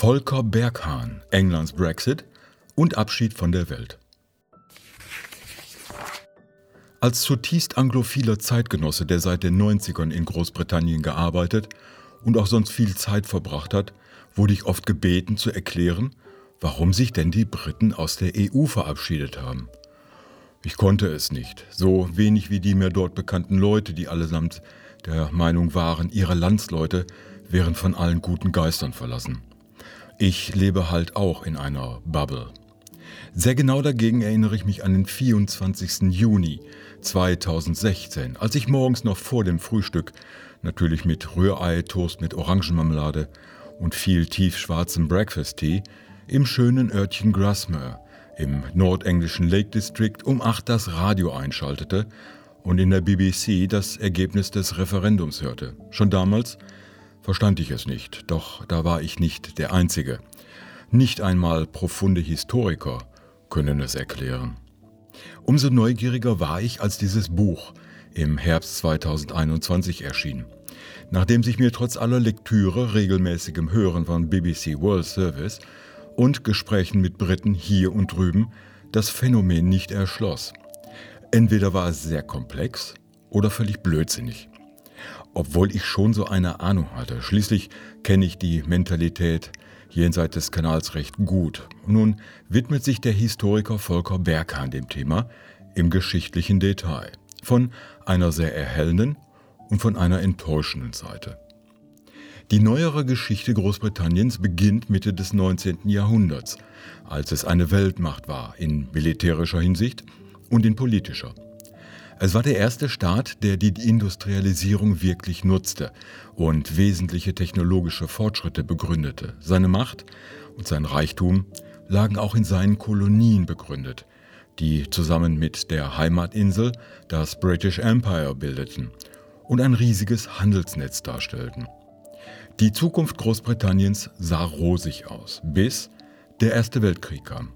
Volker Berghahn, Englands Brexit und Abschied von der Welt. Als zutiefst anglophiler Zeitgenosse, der seit den 90ern in Großbritannien gearbeitet und auch sonst viel Zeit verbracht hat, wurde ich oft gebeten zu erklären, warum sich denn die Briten aus der EU verabschiedet haben. Ich konnte es nicht, so wenig wie die mir dort bekannten Leute, die allesamt der Meinung waren, ihre Landsleute wären von allen guten Geistern verlassen. Ich lebe halt auch in einer Bubble. Sehr genau dagegen erinnere ich mich an den 24. Juni 2016, als ich morgens noch vor dem Frühstück, natürlich mit Rührei, Toast mit Orangenmarmelade und viel tiefschwarzem Breakfast-Tea, im schönen Örtchen Grasmere im nordenglischen Lake District um 8 das Radio einschaltete und in der BBC das Ergebnis des Referendums hörte. Schon damals verstand ich es nicht, doch da war ich nicht der Einzige. Nicht einmal profunde Historiker können es erklären. Umso neugieriger war ich, als dieses Buch im Herbst 2021 erschien. Nachdem sich mir trotz aller Lektüre, regelmäßigem Hören von BBC World Service und Gesprächen mit Briten hier und drüben das Phänomen nicht erschloss. Entweder war es sehr komplex oder völlig blödsinnig obwohl ich schon so eine Ahnung hatte. Schließlich kenne ich die Mentalität jenseits des Kanals recht gut. Nun widmet sich der Historiker Volker Berghahn dem Thema im geschichtlichen Detail. Von einer sehr erhellenden und von einer enttäuschenden Seite. Die neuere Geschichte Großbritanniens beginnt Mitte des 19. Jahrhunderts, als es eine Weltmacht war in militärischer Hinsicht und in politischer. Es war der erste Staat, der die Industrialisierung wirklich nutzte und wesentliche technologische Fortschritte begründete. Seine Macht und sein Reichtum lagen auch in seinen Kolonien begründet, die zusammen mit der Heimatinsel das British Empire bildeten und ein riesiges Handelsnetz darstellten. Die Zukunft Großbritanniens sah rosig aus, bis der Erste Weltkrieg kam,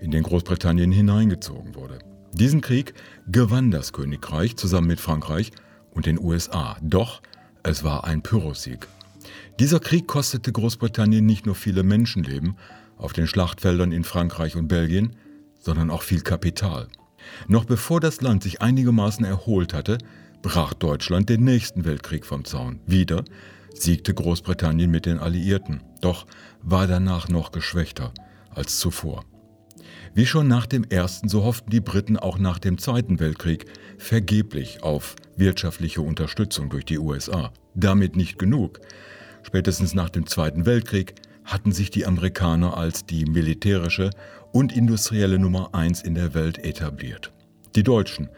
in den Großbritannien hineingezogen wurde. Diesen Krieg gewann das Königreich zusammen mit Frankreich und den USA. Doch es war ein Pyrrhussieg. Dieser Krieg kostete Großbritannien nicht nur viele Menschenleben auf den Schlachtfeldern in Frankreich und Belgien, sondern auch viel Kapital. Noch bevor das Land sich einigermaßen erholt hatte, brach Deutschland den nächsten Weltkrieg vom Zaun. Wieder siegte Großbritannien mit den Alliierten, doch war danach noch geschwächter als zuvor. Wie schon nach dem Ersten, so hofften die Briten auch nach dem Zweiten Weltkrieg vergeblich auf wirtschaftliche Unterstützung durch die USA. Damit nicht genug. Spätestens nach dem Zweiten Weltkrieg hatten sich die Amerikaner als die militärische und industrielle Nummer eins in der Welt etabliert. Die Deutschen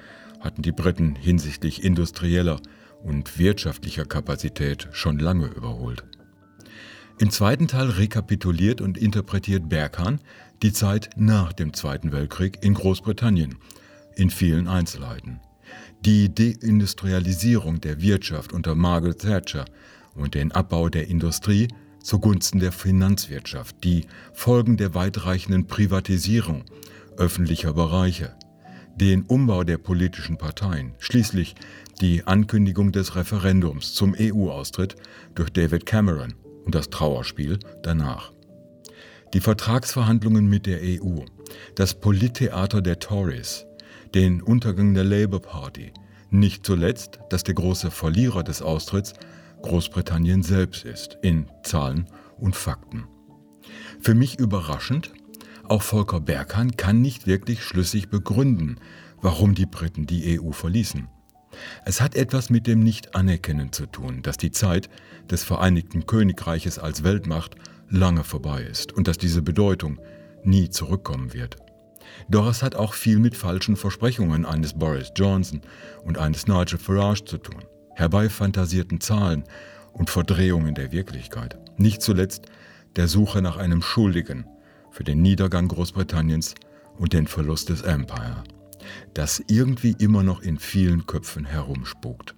hatten die Briten hinsichtlich industrieller und wirtschaftlicher Kapazität schon lange überholt. Im zweiten Teil rekapituliert und interpretiert Berghahn die Zeit nach dem Zweiten Weltkrieg in Großbritannien in vielen Einzelheiten. Die Deindustrialisierung der Wirtschaft unter Margaret Thatcher und den Abbau der Industrie zugunsten der Finanzwirtschaft, die Folgen der weitreichenden Privatisierung öffentlicher Bereiche, den Umbau der politischen Parteien, schließlich die Ankündigung des Referendums zum EU-Austritt durch David Cameron und das Trauerspiel danach. Die Vertragsverhandlungen mit der EU, das Polittheater der Tories, den Untergang der Labour Party, nicht zuletzt, dass der große Verlierer des Austritts Großbritannien selbst ist, in Zahlen und Fakten. Für mich überraschend, auch Volker Berghahn kann nicht wirklich schlüssig begründen, warum die Briten die EU verließen. Es hat etwas mit dem Nicht-Anerkennen zu tun, dass die Zeit des Vereinigten Königreiches als Weltmacht lange vorbei ist und dass diese Bedeutung nie zurückkommen wird. Doch es hat auch viel mit falschen Versprechungen eines Boris Johnson und eines Nigel Farage zu tun, herbeifantasierten Zahlen und Verdrehungen der Wirklichkeit. Nicht zuletzt der Suche nach einem Schuldigen für den Niedergang Großbritanniens und den Verlust des Empire das irgendwie immer noch in vielen Köpfen herumspukt.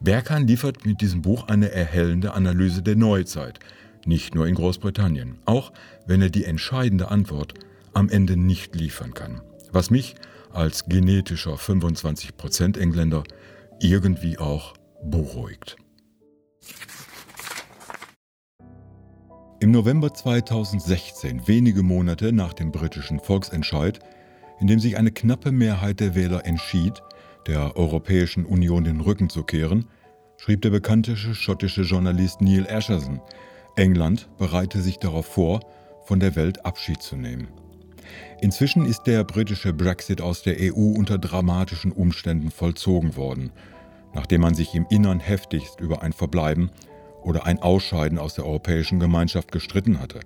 Berghahn liefert mit diesem Buch eine erhellende Analyse der Neuzeit, nicht nur in Großbritannien, auch wenn er die entscheidende Antwort am Ende nicht liefern kann, was mich als genetischer 25% Engländer irgendwie auch beruhigt. Im November 2016, wenige Monate nach dem britischen Volksentscheid, in dem sich eine knappe Mehrheit der Wähler entschied, der Europäischen Union den Rücken zu kehren, schrieb der bekannte schottische Journalist Neil Asherson, England bereite sich darauf vor, von der Welt Abschied zu nehmen. Inzwischen ist der britische Brexit aus der EU unter dramatischen Umständen vollzogen worden, nachdem man sich im Innern heftigst über ein Verbleiben oder ein Ausscheiden aus der Europäischen Gemeinschaft gestritten hatte.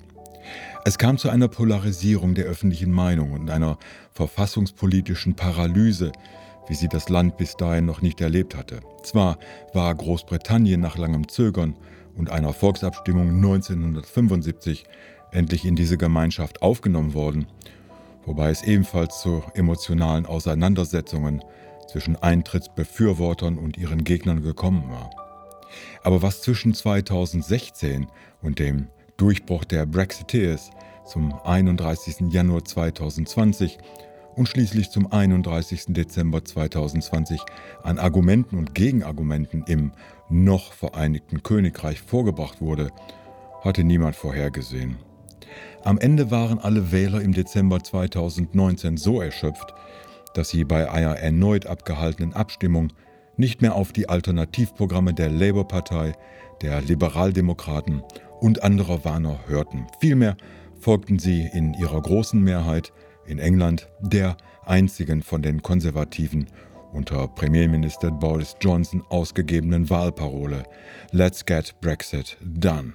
Es kam zu einer Polarisierung der öffentlichen Meinung und einer verfassungspolitischen Paralyse, wie sie das Land bis dahin noch nicht erlebt hatte. Zwar war Großbritannien nach langem Zögern und einer Volksabstimmung 1975 endlich in diese Gemeinschaft aufgenommen worden, wobei es ebenfalls zu emotionalen Auseinandersetzungen zwischen Eintrittsbefürwortern und ihren Gegnern gekommen war. Aber was zwischen 2016 und dem Durchbruch der Brexiteers zum 31. Januar 2020 und schließlich zum 31. Dezember 2020 an Argumenten und Gegenargumenten im noch Vereinigten Königreich vorgebracht wurde, hatte niemand vorhergesehen. Am Ende waren alle Wähler im Dezember 2019 so erschöpft, dass sie bei einer erneut abgehaltenen Abstimmung nicht mehr auf die Alternativprogramme der Labour-Partei, der Liberaldemokraten und anderer Warner hörten. Vielmehr folgten sie in ihrer großen Mehrheit in England der einzigen von den Konservativen unter Premierminister Boris Johnson ausgegebenen Wahlparole Let's get Brexit done.